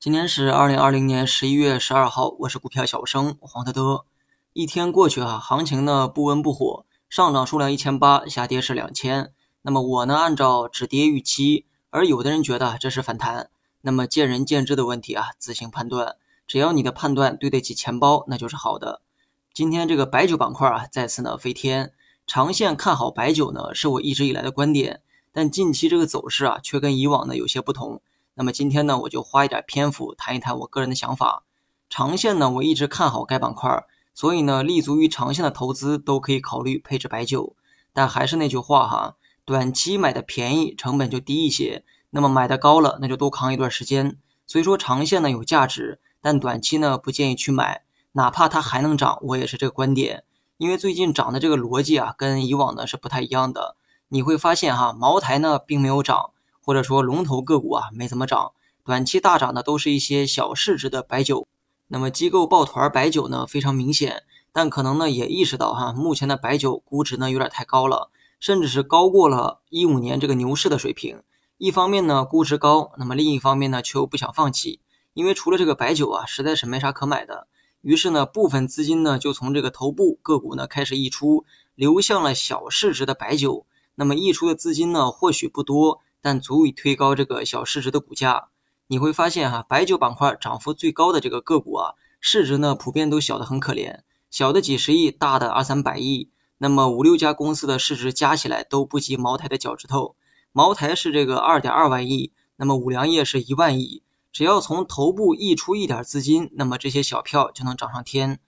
今天是二零二零年十一月十二号，我是股票小生黄德德。一天过去啊，行情呢不温不火，上涨数量一千八，下跌是两千。那么我呢按照止跌预期，而有的人觉得这是反弹，那么见仁见智的问题啊，自行判断。只要你的判断对得起钱包，那就是好的。今天这个白酒板块啊再次呢飞天，长线看好白酒呢是我一直以来的观点，但近期这个走势啊却跟以往呢有些不同。那么今天呢，我就花一点篇幅谈一谈我个人的想法。长线呢，我一直看好该板块，所以呢，立足于长线的投资都可以考虑配置白酒。但还是那句话哈，短期买的便宜，成本就低一些；那么买的高了，那就多扛一段时间。所以说长线呢有价值，但短期呢不建议去买，哪怕它还能涨，我也是这个观点。因为最近涨的这个逻辑啊，跟以往呢是不太一样的。你会发现哈，茅台呢并没有涨。或者说龙头个股啊没怎么涨，短期大涨的都是一些小市值的白酒。那么机构抱团白酒呢非常明显，但可能呢也意识到哈，目前的白酒估值呢有点太高了，甚至是高过了一五年这个牛市的水平。一方面呢估值高，那么另一方面呢却又不想放弃，因为除了这个白酒啊实在是没啥可买的。于是呢部分资金呢就从这个头部个股呢开始溢出，流向了小市值的白酒。那么溢出的资金呢或许不多。但足以推高这个小市值的股价，你会发现哈，白酒板块涨幅最高的这个个股啊，市值呢普遍都小的很可怜，小的几十亿，大的二三百亿。那么五六家公司的市值加起来都不及茅台的脚趾头，茅台是这个二点二万亿，那么五粮液是一万亿。只要从头部溢出一点资金，那么这些小票就能涨上天。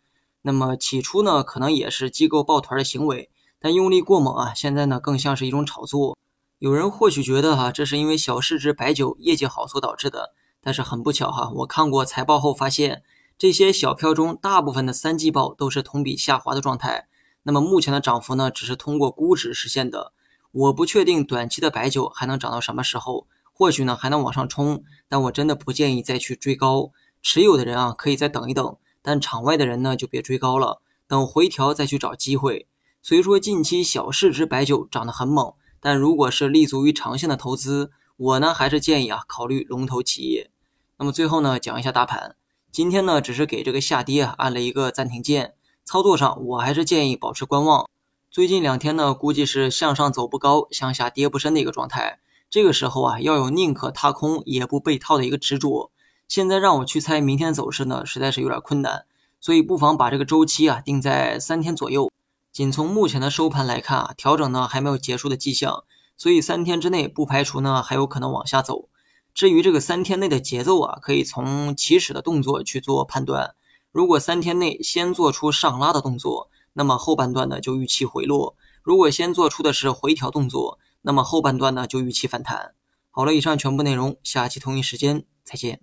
那么起初呢，可能也是机构抱团的行为，但用力过猛啊，现在呢更像是一种炒作。有人或许觉得哈，这是因为小市值白酒业绩好所导致的，但是很不巧哈，我看过财报后发现，这些小票中大部分的三季报都是同比下滑的状态。那么目前的涨幅呢，只是通过估值实现的。我不确定短期的白酒还能涨到什么时候，或许呢还能往上冲，但我真的不建议再去追高。持有的人啊，可以再等一等，但场外的人呢就别追高了，等回调再去找机会。所以说近期小市值白酒涨得很猛。但如果是立足于长线的投资，我呢还是建议啊考虑龙头企业。那么最后呢讲一下大盘，今天呢只是给这个下跌啊按了一个暂停键，操作上我还是建议保持观望。最近两天呢估计是向上走不高，向下跌不深的一个状态。这个时候啊要有宁可踏空也不被套的一个执着。现在让我去猜明天走势呢，实在是有点困难，所以不妨把这个周期啊定在三天左右。仅从目前的收盘来看啊，调整呢还没有结束的迹象，所以三天之内不排除呢还有可能往下走。至于这个三天内的节奏啊，可以从起始的动作去做判断。如果三天内先做出上拉的动作，那么后半段呢就预期回落；如果先做出的是回调动作，那么后半段呢就预期反弹。好了，以上全部内容，下期同一时间再见。